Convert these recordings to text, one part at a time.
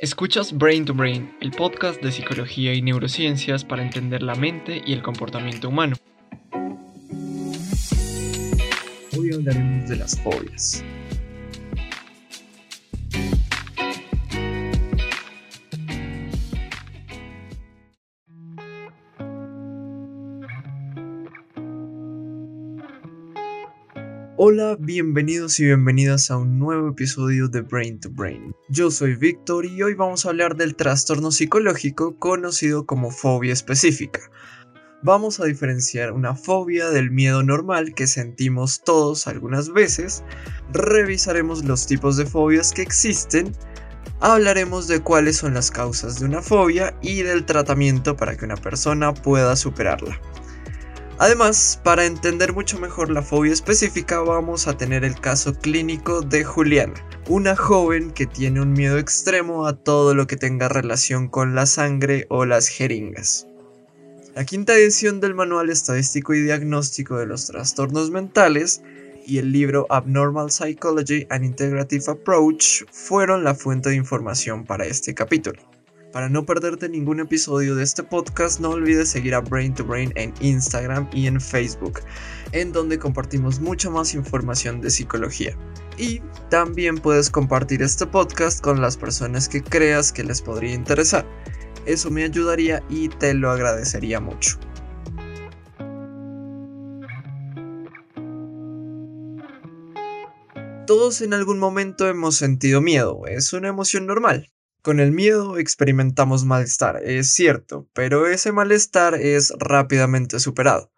Escuchas Brain to Brain, el podcast de psicología y neurociencias para entender la mente y el comportamiento humano. Hoy hablaremos de las fobias. Hola, bienvenidos y bienvenidas a un nuevo episodio de Brain to Brain. Yo soy Víctor y hoy vamos a hablar del trastorno psicológico conocido como fobia específica. Vamos a diferenciar una fobia del miedo normal que sentimos todos algunas veces, revisaremos los tipos de fobias que existen, hablaremos de cuáles son las causas de una fobia y del tratamiento para que una persona pueda superarla. Además, para entender mucho mejor la fobia específica vamos a tener el caso clínico de Juliana, una joven que tiene un miedo extremo a todo lo que tenga relación con la sangre o las jeringas. La quinta edición del Manual Estadístico y Diagnóstico de los Trastornos Mentales y el libro Abnormal Psychology and Integrative Approach fueron la fuente de información para este capítulo. Para no perderte ningún episodio de este podcast, no olvides seguir a Brain to Brain en Instagram y en Facebook, en donde compartimos mucha más información de psicología. Y también puedes compartir este podcast con las personas que creas que les podría interesar. Eso me ayudaría y te lo agradecería mucho. Todos en algún momento hemos sentido miedo, es una emoción normal. Con el miedo experimentamos malestar, es cierto, pero ese malestar es rápidamente superado.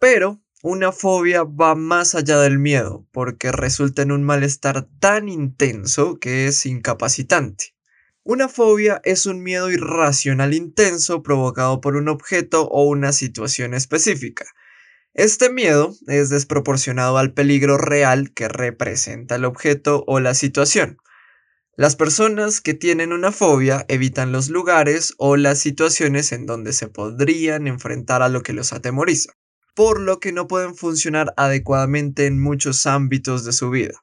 Pero una fobia va más allá del miedo, porque resulta en un malestar tan intenso que es incapacitante. Una fobia es un miedo irracional intenso provocado por un objeto o una situación específica. Este miedo es desproporcionado al peligro real que representa el objeto o la situación. Las personas que tienen una fobia evitan los lugares o las situaciones en donde se podrían enfrentar a lo que los atemoriza, por lo que no pueden funcionar adecuadamente en muchos ámbitos de su vida.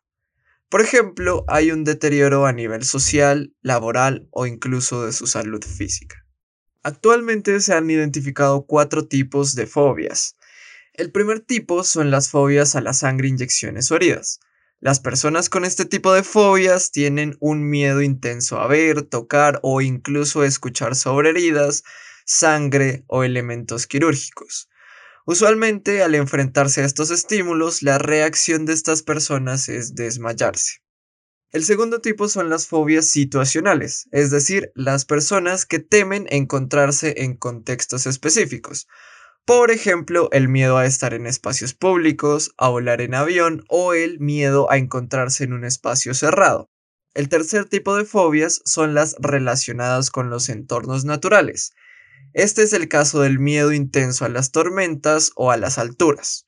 Por ejemplo, hay un deterioro a nivel social, laboral o incluso de su salud física. Actualmente se han identificado cuatro tipos de fobias. El primer tipo son las fobias a la sangre, inyecciones o heridas. Las personas con este tipo de fobias tienen un miedo intenso a ver, tocar o incluso escuchar sobre heridas, sangre o elementos quirúrgicos. Usualmente al enfrentarse a estos estímulos, la reacción de estas personas es desmayarse. El segundo tipo son las fobias situacionales, es decir, las personas que temen encontrarse en contextos específicos, por ejemplo, el miedo a estar en espacios públicos, a volar en avión o el miedo a encontrarse en un espacio cerrado. El tercer tipo de fobias son las relacionadas con los entornos naturales. Este es el caso del miedo intenso a las tormentas o a las alturas.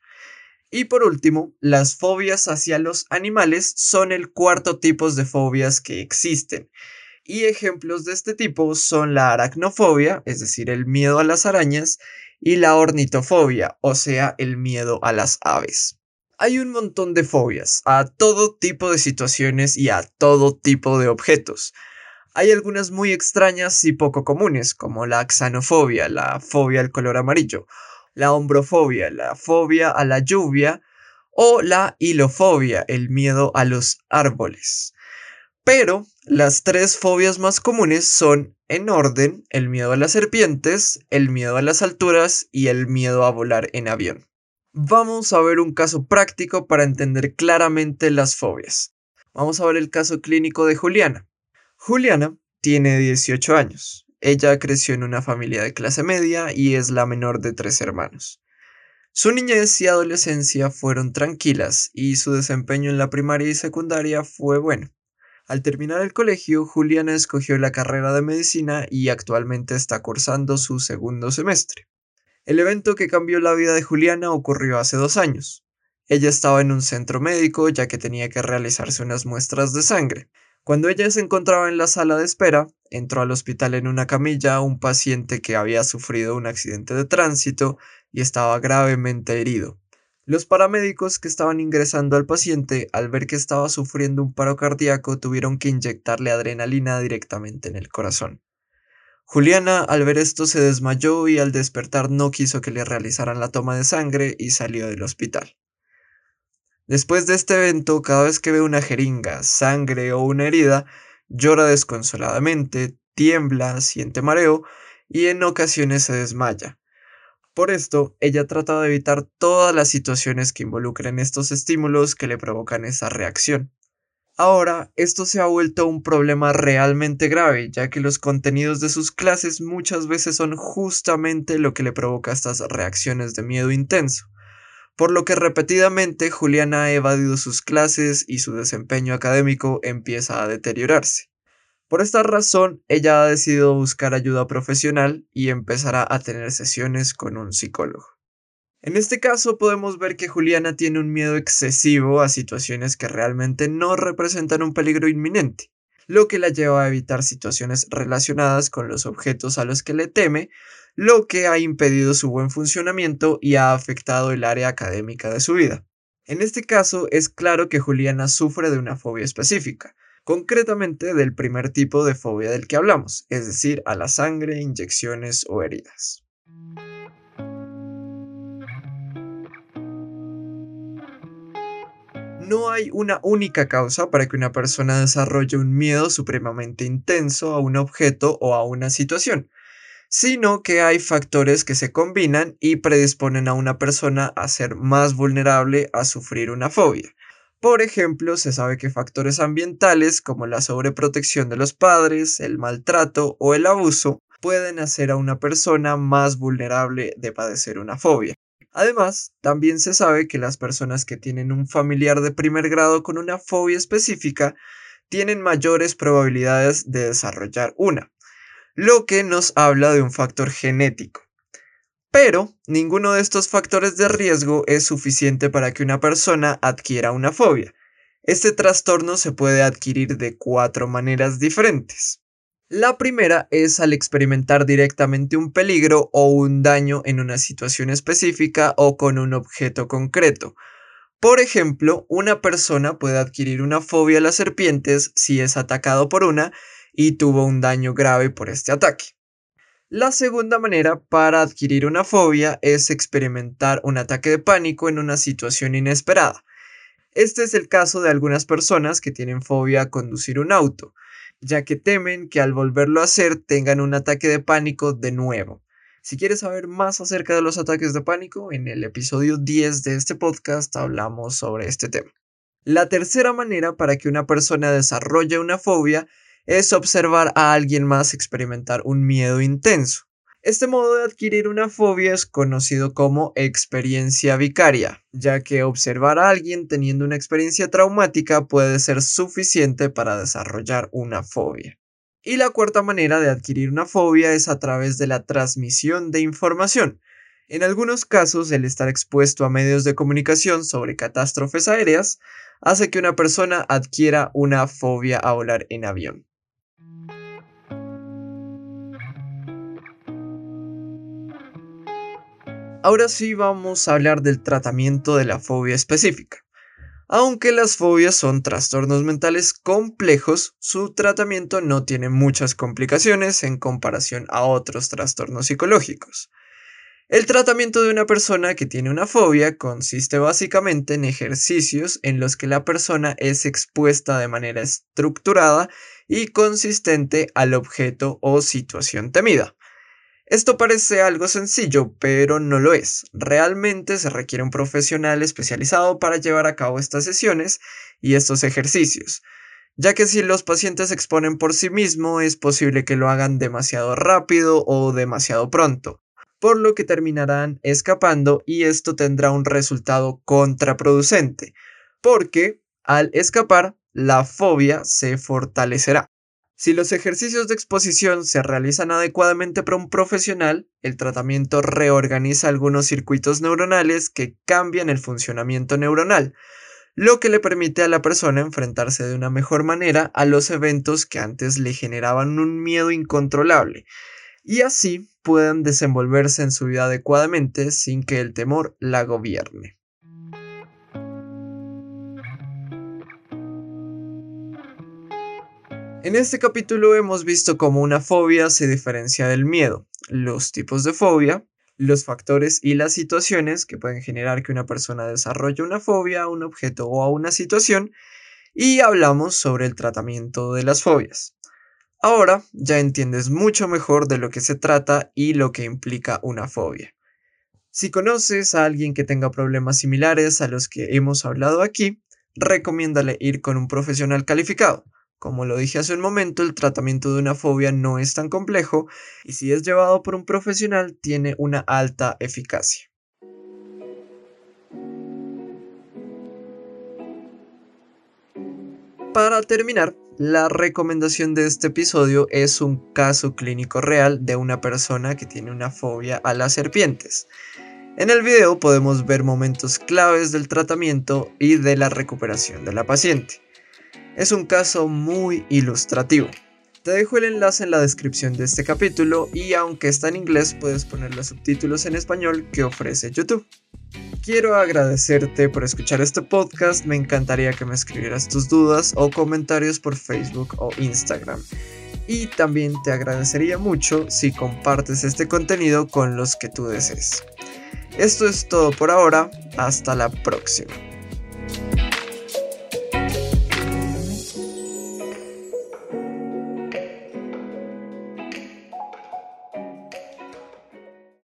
Y por último, las fobias hacia los animales son el cuarto tipo de fobias que existen. Y ejemplos de este tipo son la aracnofobia, es decir, el miedo a las arañas, y la ornitofobia, o sea, el miedo a las aves. Hay un montón de fobias, a todo tipo de situaciones y a todo tipo de objetos. Hay algunas muy extrañas y poco comunes, como la xanofobia, la fobia al color amarillo, la hombrofobia, la fobia a la lluvia, o la hilofobia, el miedo a los árboles. Pero las tres fobias más comunes son, en orden, el miedo a las serpientes, el miedo a las alturas y el miedo a volar en avión. Vamos a ver un caso práctico para entender claramente las fobias. Vamos a ver el caso clínico de Juliana. Juliana tiene 18 años. Ella creció en una familia de clase media y es la menor de tres hermanos. Su niñez y adolescencia fueron tranquilas y su desempeño en la primaria y secundaria fue bueno. Al terminar el colegio, Juliana escogió la carrera de medicina y actualmente está cursando su segundo semestre. El evento que cambió la vida de Juliana ocurrió hace dos años. Ella estaba en un centro médico ya que tenía que realizarse unas muestras de sangre. Cuando ella se encontraba en la sala de espera, entró al hospital en una camilla un paciente que había sufrido un accidente de tránsito y estaba gravemente herido. Los paramédicos que estaban ingresando al paciente, al ver que estaba sufriendo un paro cardíaco, tuvieron que inyectarle adrenalina directamente en el corazón. Juliana al ver esto se desmayó y al despertar no quiso que le realizaran la toma de sangre y salió del hospital. Después de este evento, cada vez que ve una jeringa, sangre o una herida, llora desconsoladamente, tiembla, siente mareo y en ocasiones se desmaya. Por esto, ella trata de evitar todas las situaciones que involucren estos estímulos que le provocan esa reacción. Ahora, esto se ha vuelto un problema realmente grave, ya que los contenidos de sus clases muchas veces son justamente lo que le provoca estas reacciones de miedo intenso, por lo que repetidamente Juliana ha evadido sus clases y su desempeño académico empieza a deteriorarse. Por esta razón, ella ha decidido buscar ayuda profesional y empezará a tener sesiones con un psicólogo. En este caso podemos ver que Juliana tiene un miedo excesivo a situaciones que realmente no representan un peligro inminente, lo que la lleva a evitar situaciones relacionadas con los objetos a los que le teme, lo que ha impedido su buen funcionamiento y ha afectado el área académica de su vida. En este caso es claro que Juliana sufre de una fobia específica, concretamente del primer tipo de fobia del que hablamos, es decir, a la sangre, inyecciones o heridas. No hay una única causa para que una persona desarrolle un miedo supremamente intenso a un objeto o a una situación, sino que hay factores que se combinan y predisponen a una persona a ser más vulnerable a sufrir una fobia. Por ejemplo, se sabe que factores ambientales como la sobreprotección de los padres, el maltrato o el abuso pueden hacer a una persona más vulnerable de padecer una fobia. Además, también se sabe que las personas que tienen un familiar de primer grado con una fobia específica tienen mayores probabilidades de desarrollar una, lo que nos habla de un factor genético. Pero ninguno de estos factores de riesgo es suficiente para que una persona adquiera una fobia. Este trastorno se puede adquirir de cuatro maneras diferentes. La primera es al experimentar directamente un peligro o un daño en una situación específica o con un objeto concreto. Por ejemplo, una persona puede adquirir una fobia a las serpientes si es atacado por una y tuvo un daño grave por este ataque. La segunda manera para adquirir una fobia es experimentar un ataque de pánico en una situación inesperada. Este es el caso de algunas personas que tienen fobia a conducir un auto, ya que temen que al volverlo a hacer tengan un ataque de pánico de nuevo. Si quieres saber más acerca de los ataques de pánico, en el episodio 10 de este podcast hablamos sobre este tema. La tercera manera para que una persona desarrolle una fobia es observar a alguien más experimentar un miedo intenso. Este modo de adquirir una fobia es conocido como experiencia vicaria, ya que observar a alguien teniendo una experiencia traumática puede ser suficiente para desarrollar una fobia. Y la cuarta manera de adquirir una fobia es a través de la transmisión de información. En algunos casos, el estar expuesto a medios de comunicación sobre catástrofes aéreas hace que una persona adquiera una fobia a volar en avión. Ahora sí vamos a hablar del tratamiento de la fobia específica. Aunque las fobias son trastornos mentales complejos, su tratamiento no tiene muchas complicaciones en comparación a otros trastornos psicológicos. El tratamiento de una persona que tiene una fobia consiste básicamente en ejercicios en los que la persona es expuesta de manera estructurada y consistente al objeto o situación temida. Esto parece algo sencillo, pero no lo es. Realmente se requiere un profesional especializado para llevar a cabo estas sesiones y estos ejercicios, ya que si los pacientes se exponen por sí mismos es posible que lo hagan demasiado rápido o demasiado pronto, por lo que terminarán escapando y esto tendrá un resultado contraproducente, porque al escapar la fobia se fortalecerá. Si los ejercicios de exposición se realizan adecuadamente por un profesional, el tratamiento reorganiza algunos circuitos neuronales que cambian el funcionamiento neuronal, lo que le permite a la persona enfrentarse de una mejor manera a los eventos que antes le generaban un miedo incontrolable, y así puedan desenvolverse en su vida adecuadamente sin que el temor la gobierne. En este capítulo hemos visto cómo una fobia se diferencia del miedo, los tipos de fobia, los factores y las situaciones que pueden generar que una persona desarrolle una fobia a un objeto o a una situación, y hablamos sobre el tratamiento de las fobias. Ahora ya entiendes mucho mejor de lo que se trata y lo que implica una fobia. Si conoces a alguien que tenga problemas similares a los que hemos hablado aquí, recomiéndale ir con un profesional calificado. Como lo dije hace un momento, el tratamiento de una fobia no es tan complejo y si es llevado por un profesional tiene una alta eficacia. Para terminar, la recomendación de este episodio es un caso clínico real de una persona que tiene una fobia a las serpientes. En el video podemos ver momentos claves del tratamiento y de la recuperación de la paciente. Es un caso muy ilustrativo. Te dejo el enlace en la descripción de este capítulo y aunque está en inglés puedes poner los subtítulos en español que ofrece YouTube. Quiero agradecerte por escuchar este podcast, me encantaría que me escribieras tus dudas o comentarios por Facebook o Instagram. Y también te agradecería mucho si compartes este contenido con los que tú desees. Esto es todo por ahora, hasta la próxima.